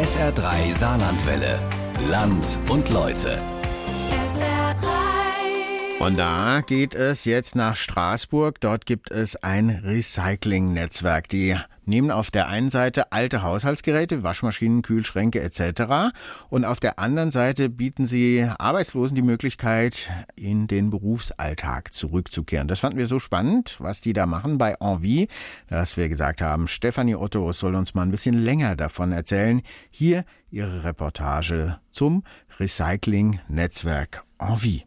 SR3 Saarlandwelle. Land und Leute. Und da geht es jetzt nach Straßburg. Dort gibt es ein Recycling-Netzwerk. Die nehmen auf der einen Seite alte Haushaltsgeräte, Waschmaschinen, Kühlschränke etc. Und auf der anderen Seite bieten sie Arbeitslosen die Möglichkeit, in den Berufsalltag zurückzukehren. Das fanden wir so spannend, was die da machen bei Envie, dass wir gesagt haben, Stefanie Otto soll uns mal ein bisschen länger davon erzählen. Hier ihre Reportage zum Recycling-Netzwerk Envie.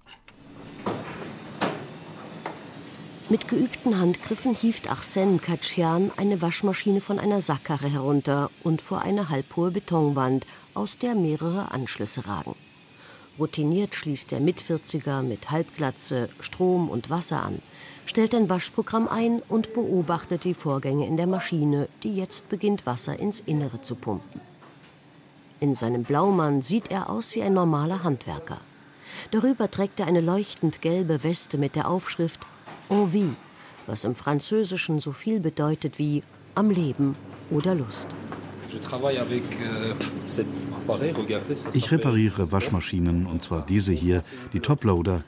Mit geübten Handgriffen hieft Arsène Katschian eine Waschmaschine von einer Sackkarre herunter und vor eine halbhohe Betonwand, aus der mehrere Anschlüsse ragen. Routiniert schließt der Mitvierziger mit Halbglatze Strom und Wasser an, stellt ein Waschprogramm ein und beobachtet die Vorgänge in der Maschine, die jetzt beginnt, Wasser ins Innere zu pumpen. In seinem Blaumann sieht er aus wie ein normaler Handwerker. Darüber trägt er eine leuchtend gelbe Weste mit der Aufschrift Envie, was im Französischen so viel bedeutet wie am Leben oder Lust. Euh, ich repariere Waschmaschinen, und zwar diese hier, die Toploader.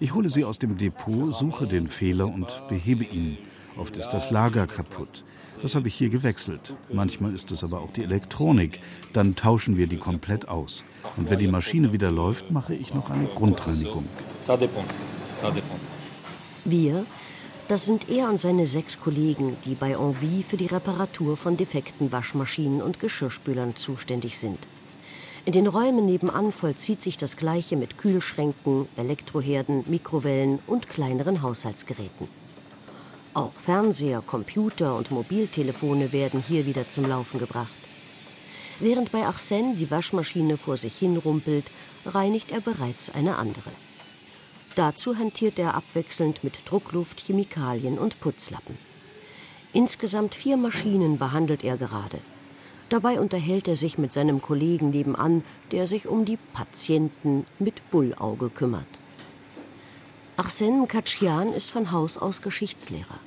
Ich hole sie aus dem Depot, suche den Fehler und behebe ihn. Oft ist das Lager kaputt. Das habe ich hier gewechselt. Manchmal ist es aber auch die Elektronik. Dann tauschen wir die komplett aus. Und wenn die Maschine wieder läuft, mache ich noch eine Grundreinigung. Wir, das sind er und seine sechs Kollegen, die bei Envie für die Reparatur von defekten Waschmaschinen und Geschirrspülern zuständig sind. In den Räumen nebenan vollzieht sich das Gleiche mit Kühlschränken, Elektroherden, Mikrowellen und kleineren Haushaltsgeräten. Auch Fernseher, Computer und Mobiltelefone werden hier wieder zum Laufen gebracht. Während bei Arsène die Waschmaschine vor sich hin rumpelt, reinigt er bereits eine andere. Dazu hantiert er abwechselnd mit Druckluft, Chemikalien und Putzlappen. Insgesamt vier Maschinen behandelt er gerade. Dabei unterhält er sich mit seinem Kollegen nebenan, der sich um die Patienten mit Bullauge kümmert. Arsène Katschian ist von Haus aus Geschichtslehrer.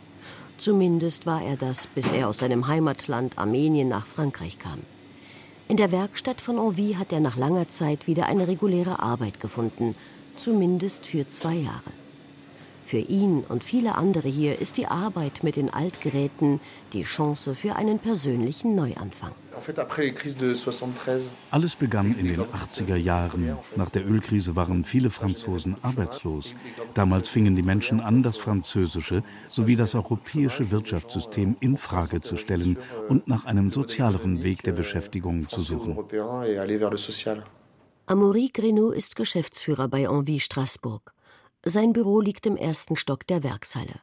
Zumindest war er das, bis er aus seinem Heimatland Armenien nach Frankreich kam. In der Werkstatt von Envie hat er nach langer Zeit wieder eine reguläre Arbeit gefunden zumindest für zwei Jahre. Für ihn und viele andere hier ist die Arbeit mit den Altgeräten die Chance für einen persönlichen Neuanfang. Alles begann in den 80er Jahren. Nach der Ölkrise waren viele Franzosen arbeitslos. Damals fingen die Menschen an, das französische sowie das europäische Wirtschaftssystem in Frage zu stellen und nach einem sozialeren Weg der Beschäftigung zu suchen. Amaury Grenou ist Geschäftsführer bei Envie Straßburg. Sein Büro liegt im ersten Stock der Werkshalle.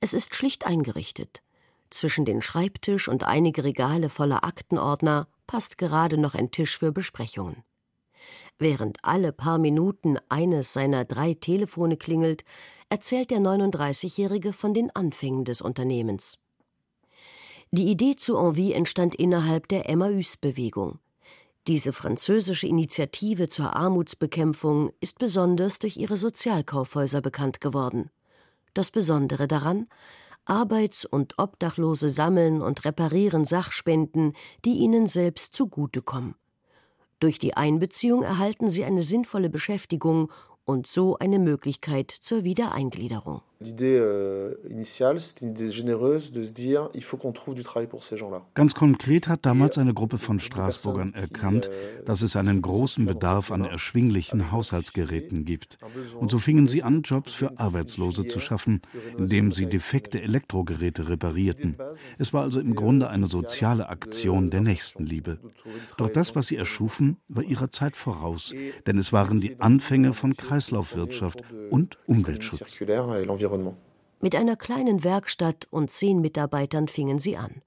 Es ist schlicht eingerichtet. Zwischen den Schreibtisch und einige Regale voller Aktenordner passt gerade noch ein Tisch für Besprechungen. Während alle paar Minuten eines seiner drei Telefone klingelt, erzählt der 39-Jährige von den Anfängen des Unternehmens. Die Idee zu Envie entstand innerhalb der Emmaüs-Bewegung. Diese französische Initiative zur Armutsbekämpfung ist besonders durch ihre Sozialkaufhäuser bekannt geworden. Das Besondere daran, Arbeits- und Obdachlose sammeln und reparieren Sachspenden, die ihnen selbst zugutekommen. Durch die Einbeziehung erhalten sie eine sinnvolle Beschäftigung und so eine Möglichkeit zur Wiedereingliederung. L'idée euh, initiale, c'était une idée généreuse de se dire, il faut qu'on trouve du travail pour ces gens-là. Ganz konkret hat damals eine Gruppe von Straßburgern erkannt, euh, dass es einen großen Bedarf an erschwinglichen Haushaltsgeräten gibt. Und so fingen sie an, Jobs für Arbeitslose zu schaffen, indem sie defekte Elektrogeräte reparierten. Es war also im Grunde eine soziale Aktion der Nächstenliebe. Doch das, was sie erschufen, war ihrer Zeit voraus, denn es waren die Anfänge von Kreislaufwirtschaft und Umweltschutz. Mit einer kleinen Werkstatt und zehn Mitarbeitern fingen sie an.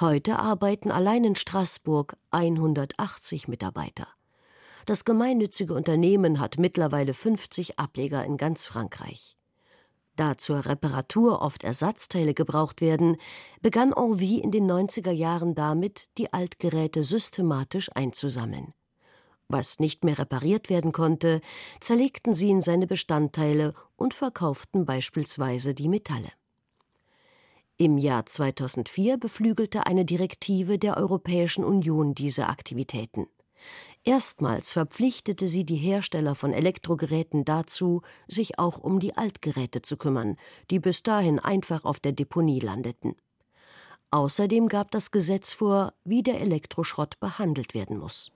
Heute arbeiten allein in Straßburg 180 Mitarbeiter. Das gemeinnützige Unternehmen hat mittlerweile 50 Ableger in ganz Frankreich. Da zur Reparatur oft Ersatzteile gebraucht werden, begann Envie in den 90er Jahren damit, die Altgeräte systematisch einzusammeln. Was nicht mehr repariert werden konnte, zerlegten sie in seine Bestandteile und verkauften beispielsweise die Metalle. Im Jahr 2004 beflügelte eine Direktive der Europäischen Union diese Aktivitäten. Erstmals verpflichtete sie die Hersteller von Elektrogeräten dazu, sich auch um die Altgeräte zu kümmern, die bis dahin einfach auf der Deponie landeten. Außerdem gab das Gesetz vor, wie der Elektroschrott behandelt werden muss.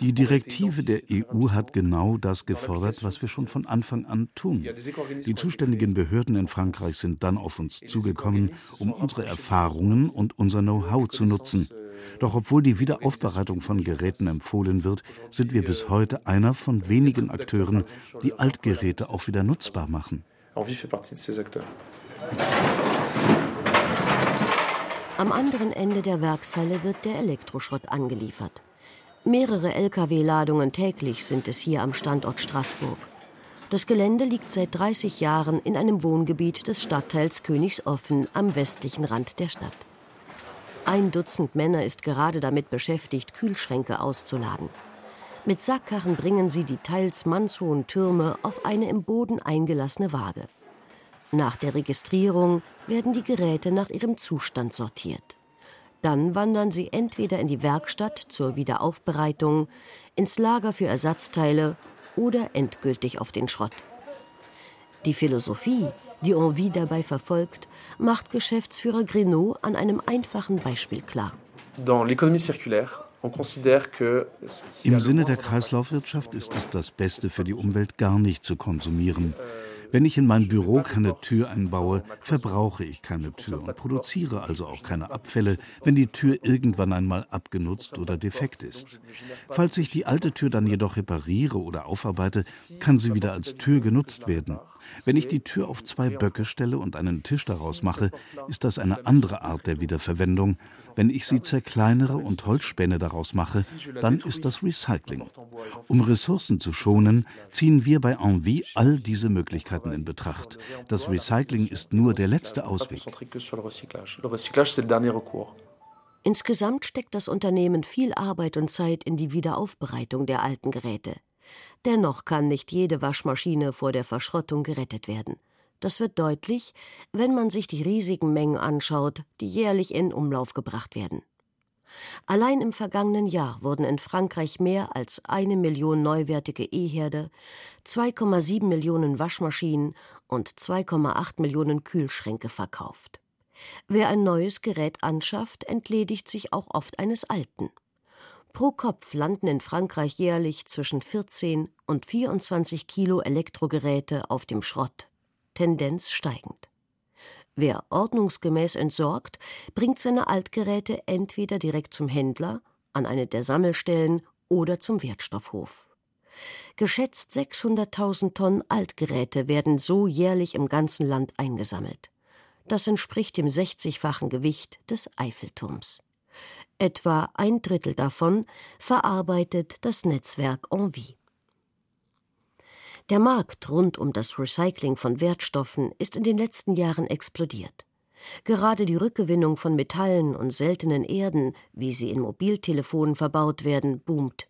Die Direktive der EU hat genau das gefordert, was wir schon von Anfang an tun. Die zuständigen Behörden in Frankreich sind dann auf uns zugekommen, um unsere Erfahrungen und unser Know-how zu nutzen. Doch obwohl die Wiederaufbereitung von Geräten empfohlen wird, sind wir bis heute einer von wenigen Akteuren, die Altgeräte auch wieder nutzbar machen. Am anderen Ende der Werkshalle wird der Elektroschrott angeliefert. Mehrere Lkw-Ladungen täglich sind es hier am Standort Straßburg. Das Gelände liegt seit 30 Jahren in einem Wohngebiet des Stadtteils Königsoffen am westlichen Rand der Stadt. Ein Dutzend Männer ist gerade damit beschäftigt, Kühlschränke auszuladen. Mit Sackkarren bringen sie die teils mannshohen Türme auf eine im Boden eingelassene Waage. Nach der Registrierung werden die Geräte nach ihrem Zustand sortiert. Dann wandern sie entweder in die Werkstatt zur Wiederaufbereitung, ins Lager für Ersatzteile oder endgültig auf den Schrott. Die Philosophie, die Envie dabei verfolgt, macht Geschäftsführer Grenot an einem einfachen Beispiel klar. Im Sinne der Kreislaufwirtschaft ist es das Beste für die Umwelt, gar nicht zu konsumieren. Wenn ich in mein Büro keine Tür einbaue, verbrauche ich keine Tür und produziere also auch keine Abfälle, wenn die Tür irgendwann einmal abgenutzt oder defekt ist. Falls ich die alte Tür dann jedoch repariere oder aufarbeite, kann sie wieder als Tür genutzt werden. Wenn ich die Tür auf zwei Böcke stelle und einen Tisch daraus mache, ist das eine andere Art der Wiederverwendung. Wenn ich sie zerkleinere und Holzspäne daraus mache, dann ist das Recycling. Um Ressourcen zu schonen, ziehen wir bei Envie all diese Möglichkeiten in Betracht. Das Recycling ist nur der letzte Ausweg. Insgesamt steckt das Unternehmen viel Arbeit und Zeit in die Wiederaufbereitung der alten Geräte. Dennoch kann nicht jede Waschmaschine vor der Verschrottung gerettet werden. Das wird deutlich, wenn man sich die riesigen Mengen anschaut, die jährlich in Umlauf gebracht werden. Allein im vergangenen Jahr wurden in Frankreich mehr als eine Million neuwertige E-Herde, 2,7 Millionen Waschmaschinen und 2,8 Millionen Kühlschränke verkauft. Wer ein neues Gerät anschafft, entledigt sich auch oft eines alten. Pro Kopf landen in Frankreich jährlich zwischen 14 und 24 Kilo Elektrogeräte auf dem Schrott, Tendenz steigend. Wer ordnungsgemäß entsorgt, bringt seine Altgeräte entweder direkt zum Händler, an eine der Sammelstellen oder zum Wertstoffhof. Geschätzt 600.000 Tonnen Altgeräte werden so jährlich im ganzen Land eingesammelt. Das entspricht dem 60-fachen Gewicht des Eiffelturms. Etwa ein Drittel davon verarbeitet das Netzwerk Envie. Der Markt rund um das Recycling von Wertstoffen ist in den letzten Jahren explodiert. Gerade die Rückgewinnung von Metallen und seltenen Erden, wie sie in Mobiltelefonen verbaut werden, boomt.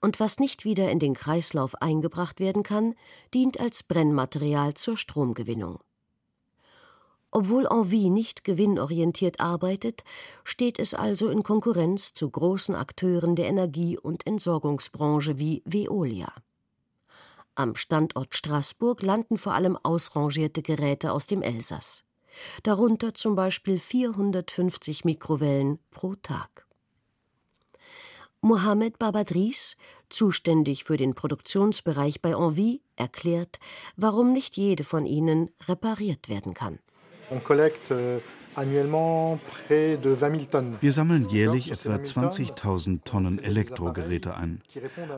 Und was nicht wieder in den Kreislauf eingebracht werden kann, dient als Brennmaterial zur Stromgewinnung. Obwohl Envie nicht gewinnorientiert arbeitet, steht es also in Konkurrenz zu großen Akteuren der Energie- und Entsorgungsbranche wie Veolia. Am Standort Straßburg landen vor allem ausrangierte Geräte aus dem Elsass. Darunter zum Beispiel 450 Mikrowellen pro Tag. Mohamed Babadris, zuständig für den Produktionsbereich bei Envie, erklärt, warum nicht jede von ihnen repariert werden kann. Euh, wir sammeln jährlich etwa 20.000 Tonnen Elektrogeräte ein.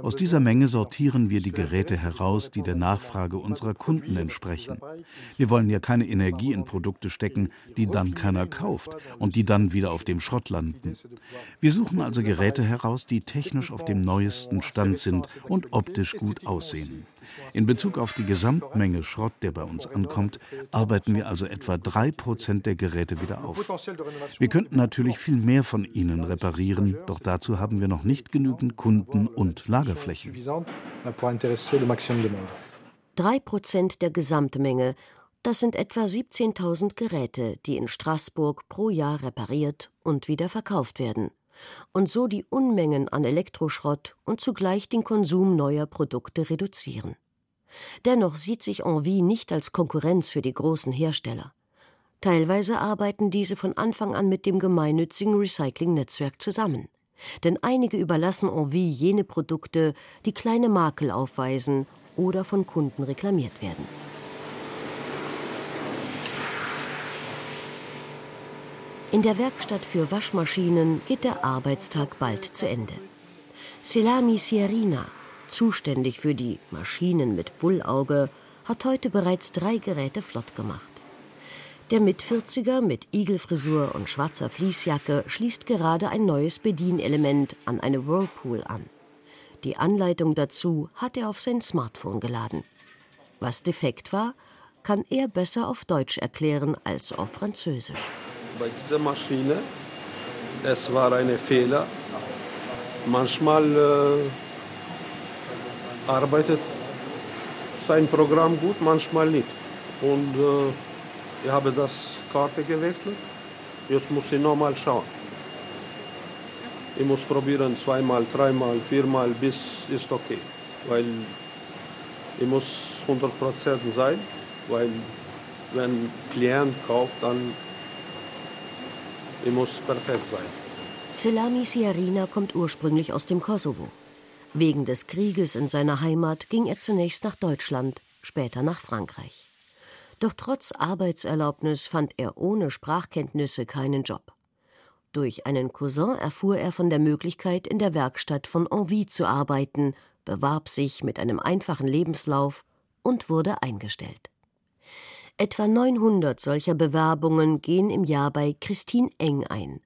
Aus dieser Menge sortieren wir die Geräte heraus, die der Nachfrage unserer Kunden entsprechen. Wir wollen ja keine Energie in Produkte stecken, die dann keiner kauft und die dann wieder auf dem Schrott landen. Wir suchen also Geräte heraus, die technisch auf dem neuesten Stand sind und optisch gut aussehen. In Bezug auf die Gesamtmenge Schrott, der bei uns ankommt, arbeiten wir also etwa 3% der Geräte wieder auf. Wir könnten natürlich viel mehr von ihnen reparieren, doch dazu haben wir noch nicht genügend Kunden und Lagerflächen. Drei Prozent der Gesamtmenge Das sind etwa 17.000 Geräte, die in Straßburg pro Jahr repariert und wieder verkauft werden und so die Unmengen an Elektroschrott und zugleich den Konsum neuer Produkte reduzieren. Dennoch sieht sich Envie nicht als Konkurrenz für die großen Hersteller. Teilweise arbeiten diese von Anfang an mit dem gemeinnützigen Recycling-Netzwerk zusammen. Denn einige überlassen Envie jene Produkte, die kleine Makel aufweisen oder von Kunden reklamiert werden. In der Werkstatt für Waschmaschinen geht der Arbeitstag bald zu Ende. Selami Sierina, zuständig für die Maschinen mit Bullauge, hat heute bereits drei Geräte flott gemacht. Der Mitvierziger mit Igelfrisur und schwarzer Fließjacke schließt gerade ein neues Bedienelement an eine Whirlpool an. Die Anleitung dazu hat er auf sein Smartphone geladen. Was defekt war, kann er besser auf Deutsch erklären als auf Französisch bei dieser Maschine. Es war ein Fehler. Manchmal äh, arbeitet sein Programm gut, manchmal nicht. Und äh, ich habe das Karte gewechselt. Jetzt muss ich nochmal schauen. Ich muss probieren zweimal, dreimal, viermal, bis ist okay. Weil ich muss 100% sein, weil wenn Klient kauft, dann ich muss perfekt sein. Selami Siarina kommt ursprünglich aus dem Kosovo. Wegen des Krieges in seiner Heimat ging er zunächst nach Deutschland, später nach Frankreich. Doch trotz Arbeitserlaubnis fand er ohne Sprachkenntnisse keinen Job. Durch einen Cousin erfuhr er von der Möglichkeit, in der Werkstatt von Envie zu arbeiten, bewarb sich mit einem einfachen Lebenslauf und wurde eingestellt. Etwa 900 solcher Bewerbungen gehen im Jahr bei Christine Eng ein.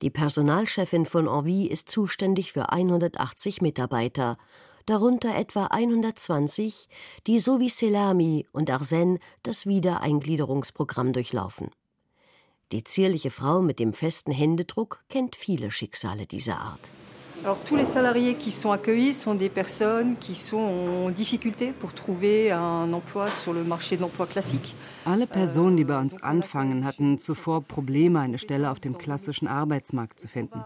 Die Personalchefin von Envie ist zuständig für 180 Mitarbeiter, darunter etwa 120, die so wie Selami und Arsène das Wiedereingliederungsprogramm durchlaufen. Die zierliche Frau mit dem festen Händedruck kennt viele Schicksale dieser Art. Alors, tous les salariés qui sont accueillis sont des personnes qui sont en difficulté pour trouver un emploi sur le marché de l'emploi classique. Alle Personen, die bei uns anfangen, hatten zuvor Probleme, eine Stelle auf dem klassischen Arbeitsmarkt zu finden.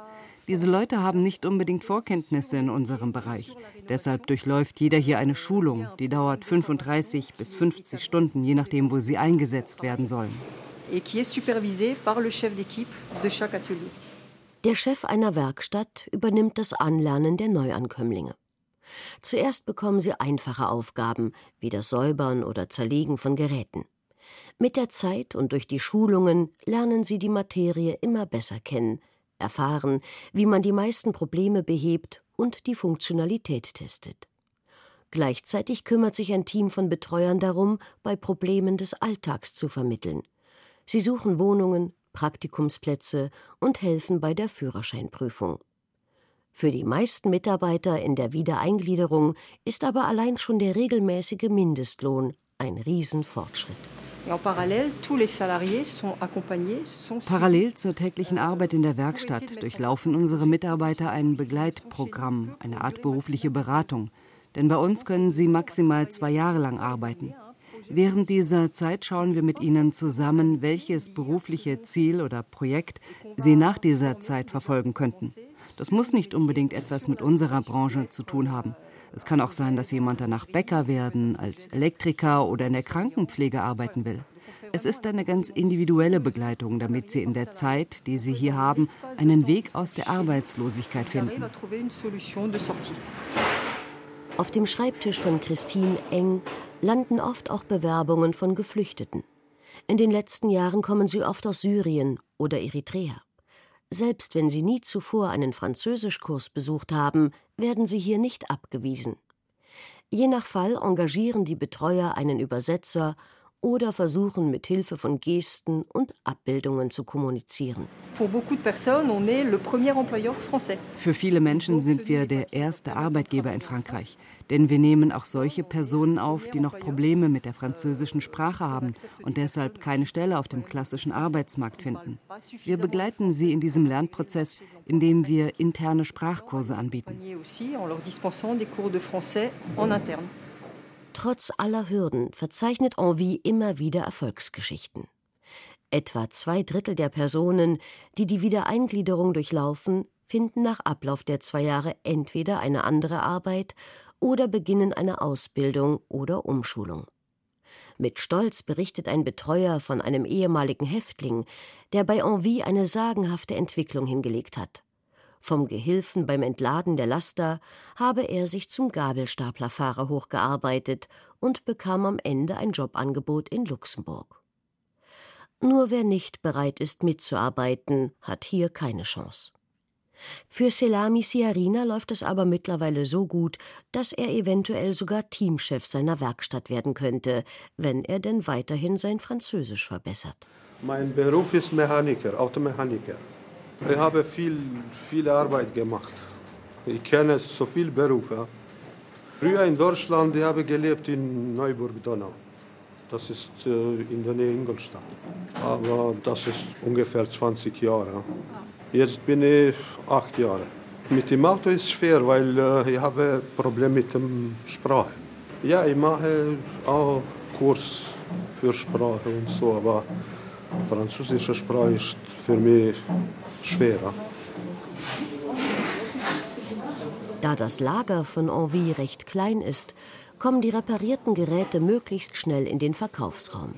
Diese Leute haben nicht unbedingt Vorkenntnisse in unserem Bereich. Deshalb durchläuft jeder hier eine Schulung, die dauert 35 bis 50 Stunden, je nachdem, wo sie eingesetzt werden sollen. Et qui est supervisée par le chef d'équipe de chaque atelier. Der Chef einer Werkstatt übernimmt das Anlernen der Neuankömmlinge. Zuerst bekommen sie einfache Aufgaben, wie das Säubern oder Zerlegen von Geräten. Mit der Zeit und durch die Schulungen lernen sie die Materie immer besser kennen, erfahren, wie man die meisten Probleme behebt und die Funktionalität testet. Gleichzeitig kümmert sich ein Team von Betreuern darum, bei Problemen des Alltags zu vermitteln. Sie suchen Wohnungen, Praktikumsplätze und helfen bei der Führerscheinprüfung. Für die meisten Mitarbeiter in der Wiedereingliederung ist aber allein schon der regelmäßige Mindestlohn ein Riesenfortschritt. Parallel zur täglichen Arbeit in der Werkstatt durchlaufen unsere Mitarbeiter ein Begleitprogramm, eine Art berufliche Beratung. Denn bei uns können sie maximal zwei Jahre lang arbeiten. Während dieser Zeit schauen wir mit Ihnen zusammen, welches berufliche Ziel oder Projekt Sie nach dieser Zeit verfolgen könnten. Das muss nicht unbedingt etwas mit unserer Branche zu tun haben. Es kann auch sein, dass jemand danach Bäcker werden, als Elektriker oder in der Krankenpflege arbeiten will. Es ist eine ganz individuelle Begleitung, damit Sie in der Zeit, die Sie hier haben, einen Weg aus der Arbeitslosigkeit finden. Auf dem Schreibtisch von Christine Eng landen oft auch Bewerbungen von Geflüchteten. In den letzten Jahren kommen sie oft aus Syrien oder Eritrea. Selbst wenn sie nie zuvor einen Französischkurs besucht haben, werden sie hier nicht abgewiesen. Je nach Fall engagieren die Betreuer einen Übersetzer oder versuchen mit Hilfe von Gesten und Abbildungen zu kommunizieren. Für viele Menschen sind wir der erste Arbeitgeber in Frankreich. Denn wir nehmen auch solche Personen auf, die noch Probleme mit der französischen Sprache haben und deshalb keine Stelle auf dem klassischen Arbeitsmarkt finden. Wir begleiten sie in diesem Lernprozess, indem wir interne Sprachkurse anbieten. Trotz aller Hürden verzeichnet Envie immer wieder Erfolgsgeschichten. Etwa zwei Drittel der Personen, die die Wiedereingliederung durchlaufen, finden nach Ablauf der zwei Jahre entweder eine andere Arbeit oder beginnen eine Ausbildung oder Umschulung. Mit Stolz berichtet ein Betreuer von einem ehemaligen Häftling, der bei Envie eine sagenhafte Entwicklung hingelegt hat. Vom Gehilfen beim Entladen der Laster habe er sich zum Gabelstaplerfahrer hochgearbeitet und bekam am Ende ein Jobangebot in Luxemburg. Nur wer nicht bereit ist mitzuarbeiten, hat hier keine Chance. Für Selami Siarina läuft es aber mittlerweile so gut, dass er eventuell sogar Teamchef seiner Werkstatt werden könnte, wenn er denn weiterhin sein Französisch verbessert. Mein Beruf ist Mechaniker, Automechaniker. Ich habe viel, viel Arbeit gemacht. Ich kenne so viele Berufe. Früher in Deutschland, ich habe gelebt in Neuburg-Donau. Das ist äh, in der Nähe Ingolstadt. Aber das ist ungefähr 20 Jahre. Jetzt bin ich acht Jahre. Mit dem Auto ist es schwer, weil äh, ich habe Probleme mit der Sprache. Ja, ich mache auch Kurs für Sprache und so, aber französische Sprache ist für mich schwerer. Da das Lager von Envie recht klein ist, kommen die reparierten Geräte möglichst schnell in den Verkaufsraum.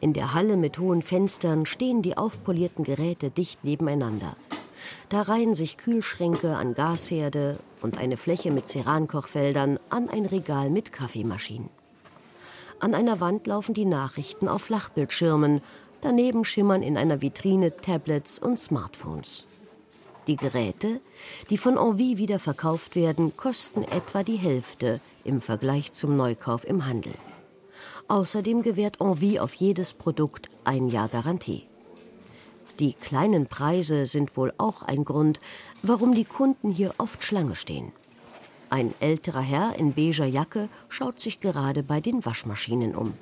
In der Halle mit hohen Fenstern stehen die aufpolierten Geräte dicht nebeneinander. Da reihen sich Kühlschränke an Gasherde und eine Fläche mit Cerankochfeldern an ein Regal mit Kaffeemaschinen. An einer Wand laufen die Nachrichten auf Flachbildschirmen, daneben schimmern in einer Vitrine Tablets und Smartphones. Die Geräte, die von Envie wieder verkauft werden, kosten etwa die Hälfte im Vergleich zum Neukauf im Handel. Außerdem gewährt Envie auf jedes Produkt ein Jahr Garantie. Die kleinen Preise sind wohl auch ein Grund, warum die Kunden hier oft Schlange stehen. Ein älterer Herr in beiger Jacke schaut sich gerade bei den Waschmaschinen um.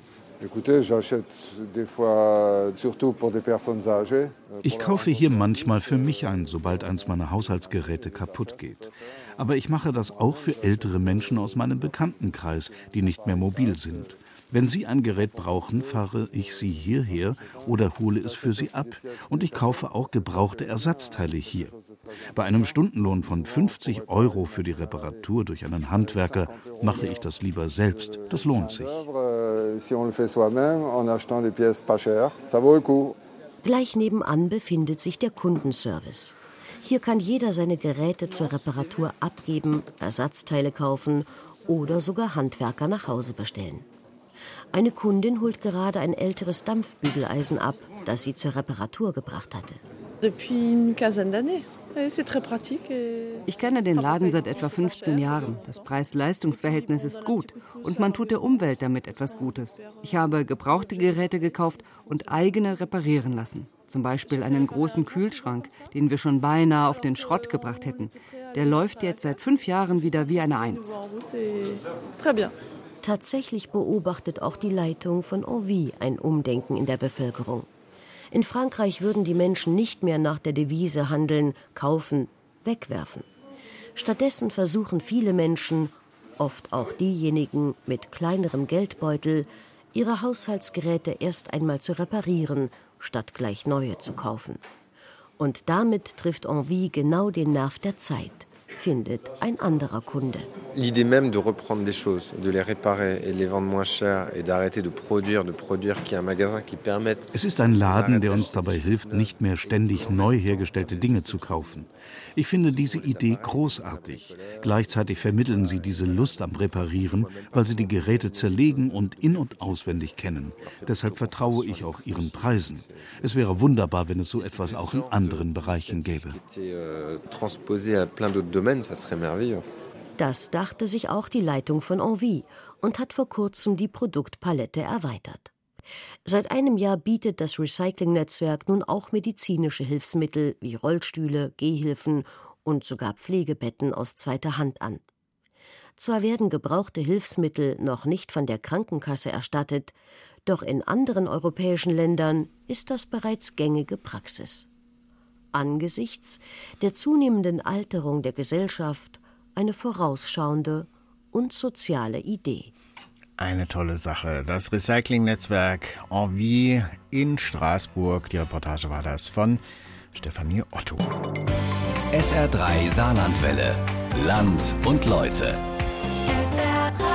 Ich kaufe hier manchmal für mich ein, sobald eins meiner Haushaltsgeräte kaputt geht. Aber ich mache das auch für ältere Menschen aus meinem Bekanntenkreis, die nicht mehr mobil sind. Wenn Sie ein Gerät brauchen, fahre ich Sie hierher oder hole es für Sie ab. Und ich kaufe auch gebrauchte Ersatzteile hier. Bei einem Stundenlohn von 50 Euro für die Reparatur durch einen Handwerker mache ich das lieber selbst. Das lohnt sich. Gleich nebenan befindet sich der Kundenservice. Hier kann jeder seine Geräte zur Reparatur abgeben, Ersatzteile kaufen oder sogar Handwerker nach Hause bestellen. Eine Kundin holt gerade ein älteres Dampfbügeleisen ab, das sie zur Reparatur gebracht hatte. Ich kenne den Laden seit etwa 15 Jahren. Das Preis-Leistungs-Verhältnis ist gut und man tut der Umwelt damit etwas Gutes. Ich habe gebrauchte Geräte gekauft und eigene reparieren lassen. Zum Beispiel einen großen Kühlschrank, den wir schon beinahe auf den Schrott gebracht hätten. Der läuft jetzt seit fünf Jahren wieder wie eine Eins. Tatsächlich beobachtet auch die Leitung von Envie ein Umdenken in der Bevölkerung. In Frankreich würden die Menschen nicht mehr nach der Devise handeln, kaufen, wegwerfen. Stattdessen versuchen viele Menschen, oft auch diejenigen mit kleinerem Geldbeutel, ihre Haushaltsgeräte erst einmal zu reparieren, statt gleich neue zu kaufen. Und damit trifft Envie genau den Nerv der Zeit findet ein anderer Kunde. L'idée même de reprendre des choses, de les réparer et les vendre moins cher et d'arrêter de produire, de produire, qui est un magasin qui permette. Es ist ein Laden, der uns dabei hilft, nicht mehr ständig neu hergestellte Dinge zu kaufen. Ich finde diese Idee großartig. Gleichzeitig vermitteln sie diese Lust am Reparieren, weil sie die Geräte zerlegen und in- und auswendig kennen. Deshalb vertraue ich auch ihren Preisen. Es wäre wunderbar, wenn es so etwas auch in anderen Bereichen gäbe. Euh, transposé à plein d'autres domaines, ça serait merveilleux. Das dachte sich auch die Leitung von Envie und hat vor kurzem die Produktpalette erweitert. Seit einem Jahr bietet das Recycling-Netzwerk nun auch medizinische Hilfsmittel wie Rollstühle, Gehhilfen und sogar Pflegebetten aus zweiter Hand an. Zwar werden gebrauchte Hilfsmittel noch nicht von der Krankenkasse erstattet, doch in anderen europäischen Ländern ist das bereits gängige Praxis. Angesichts der zunehmenden Alterung der Gesellschaft eine vorausschauende und soziale Idee. Eine tolle Sache. Das Recycling-Netzwerk Envie in Straßburg. Die Reportage war das von Stefanie Otto. SR3 Saarlandwelle. Land und Leute. SR3.